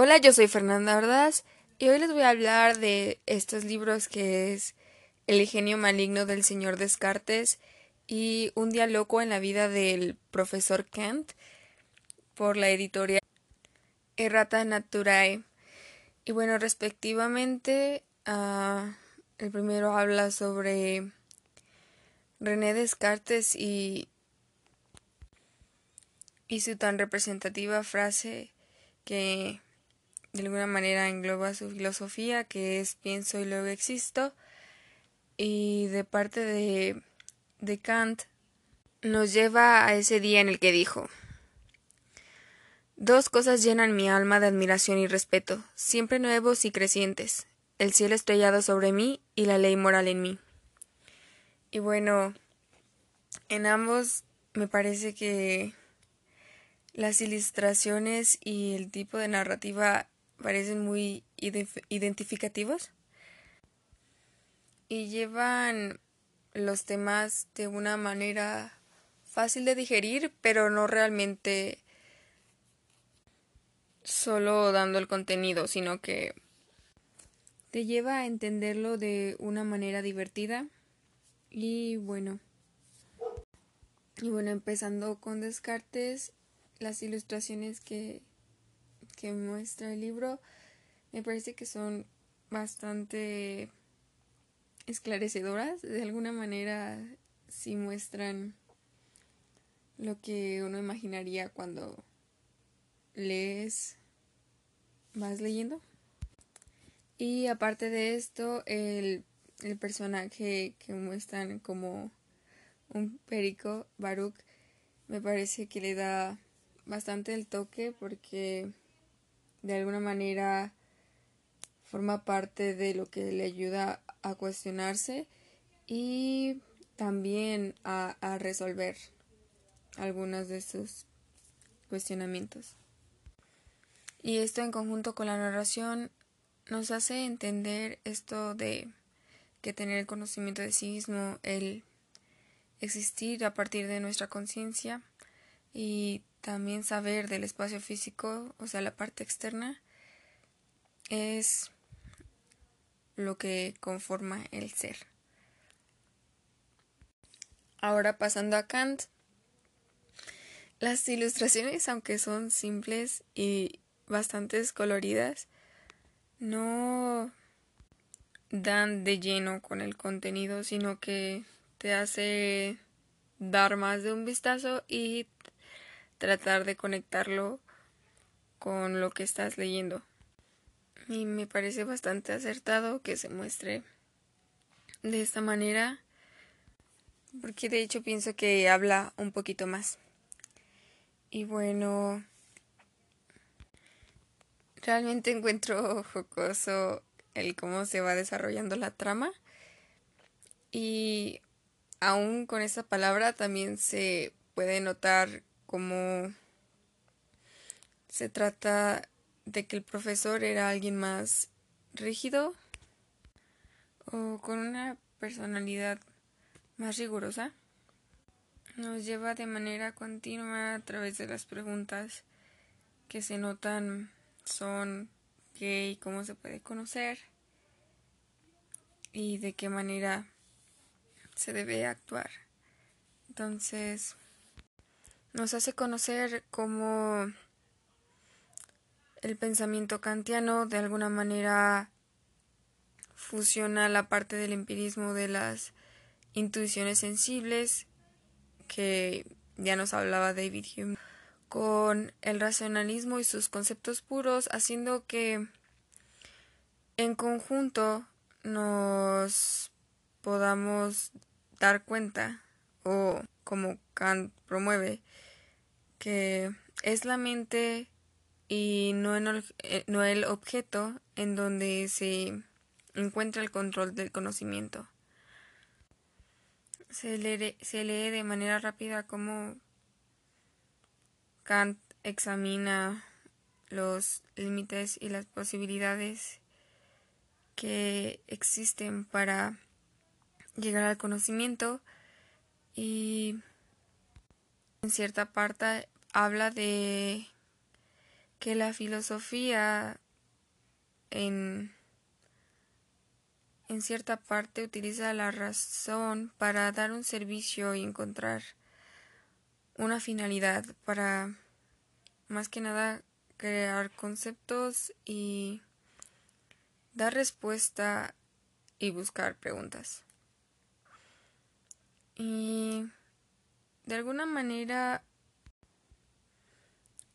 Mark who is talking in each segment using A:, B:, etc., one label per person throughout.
A: Hola, yo soy Fernanda Ordaz y hoy les voy a hablar de estos libros que es El ingenio maligno del señor Descartes y Un día loco en la vida del profesor Kent por la editorial Errata Naturae. Y bueno, respectivamente, uh, el primero habla sobre René Descartes y, y su tan representativa frase que de alguna manera engloba su filosofía, que es pienso y luego existo. Y de parte de, de Kant nos lleva a ese día en el que dijo Dos cosas llenan mi alma de admiración y respeto, siempre nuevos y crecientes, el cielo estrellado sobre mí y la ley moral en mí. Y bueno, en ambos me parece que las ilustraciones y el tipo de narrativa parecen muy identificativos y llevan los temas de una manera fácil de digerir, pero no realmente solo dando el contenido, sino que te lleva a entenderlo de una manera divertida y bueno. Y bueno, empezando con Descartes, las ilustraciones que que muestra el libro me parece que son bastante esclarecedoras. De alguna manera sí muestran lo que uno imaginaría cuando lees, vas leyendo. Y aparte de esto, el, el personaje que muestran como un perico, Baruch, me parece que le da bastante el toque porque de alguna manera forma parte de lo que le ayuda a cuestionarse y también a, resolver algunos de sus cuestionamientos. Y esto en conjunto con la narración nos hace entender esto de que tener el conocimiento de sí mismo, el existir a partir de nuestra conciencia y también saber del espacio físico, o sea, la parte externa, es lo que conforma el ser. Ahora pasando a Kant, las ilustraciones, aunque son simples y bastante coloridas, no dan de lleno con el contenido, sino que te hace dar más de un vistazo y tratar de conectarlo con lo que estás leyendo. Y me parece bastante acertado que se muestre de esta manera, porque de hecho pienso que habla un poquito más. Y bueno, realmente encuentro jocoso el cómo se va desarrollando la trama. Y aún con esa palabra también se puede notar como se trata de que el profesor era alguien más rígido o con una personalidad más rigurosa, nos lleva de manera continua a través de las preguntas que se notan son qué y cómo se puede conocer y de qué manera se debe actuar. Entonces, nos hace conocer cómo el pensamiento kantiano de alguna manera fusiona la parte del empirismo de las intuiciones sensibles que ya nos hablaba David Hume con el racionalismo y sus conceptos puros haciendo que en conjunto nos podamos dar cuenta o como Kant promueve que es la mente y no, el, eh, no el objeto en donde se encuentra el control del conocimiento. Se lee, se lee de manera rápida cómo Kant examina los límites y las posibilidades que existen para llegar al conocimiento y en cierta parte habla de que la filosofía en, en cierta parte utiliza la razón para dar un servicio y encontrar una finalidad para más que nada crear conceptos y dar respuesta y buscar preguntas. Y de alguna manera,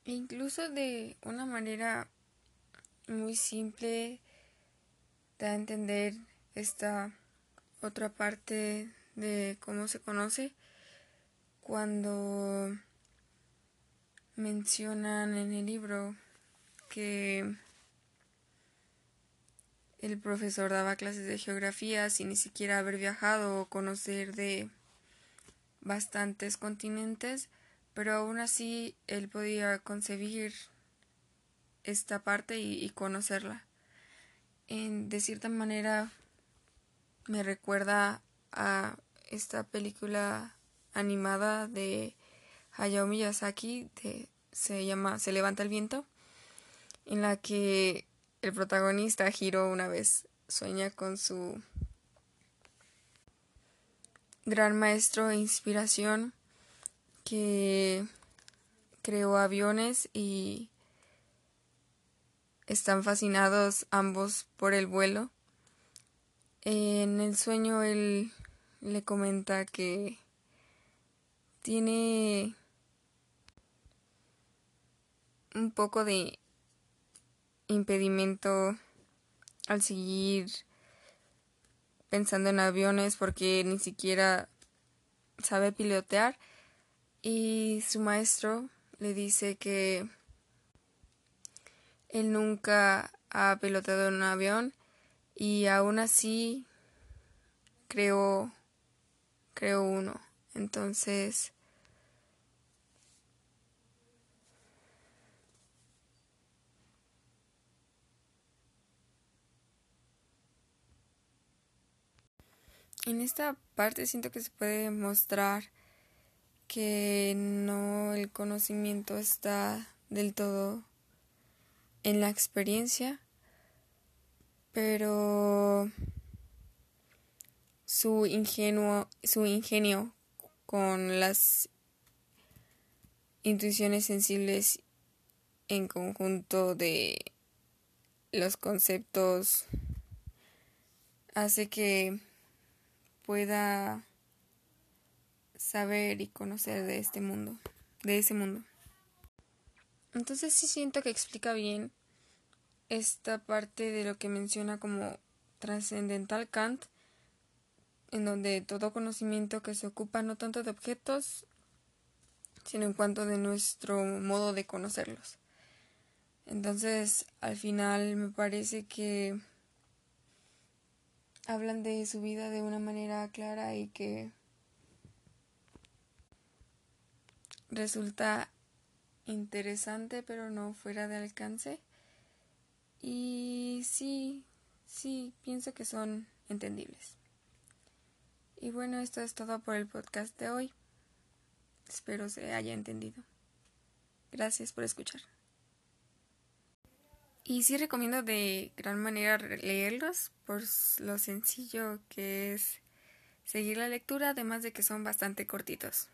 A: incluso de una manera muy simple, da a entender esta otra parte de cómo se conoce cuando mencionan en el libro que el profesor daba clases de geografía sin ni siquiera haber viajado o conocer de bastantes continentes, pero aún así él podía concebir esta parte y, conocerla. En, de cierta manera me recuerda a esta película animada de Hayao Miyazaki se llama Se levanta el viento en la que el protagonista Hiro una vez sueña con su gran maestro e inspiración que creó aviones y están fascinados ambos por el vuelo. En el sueño él le comenta que tiene un poco de impedimento al seguir pensando en aviones porque ni siquiera sabe pilotear. Y su maestro le dice que él nunca ha pilotado un avión y aún así creó creó uno. Entonces En esta parte siento que se puede mostrar que no el conocimiento está del todo en la experiencia, pero su ingenuo, su ingenio con las intuiciones sensibles en conjunto de los conceptos hace que pueda saber y conocer de este mundo, de ese mundo. Entonces sí siento que explica bien esta parte de lo que menciona como trascendental Kant, en donde todo conocimiento que se ocupa no tanto de objetos, sino en cuanto de nuestro modo de conocerlos. Entonces, al final me parece que hablan de su vida de una manera clara y que resulta interesante pero no fuera de alcance. Y sí, sí, pienso que son entendibles. Y bueno, esto es todo por el podcast de hoy. Espero se haya entendido. Gracias por escuchar. Y sí recomiendo de gran manera leerlos por lo sencillo que es seguir la lectura, además de que son bastante cortitos.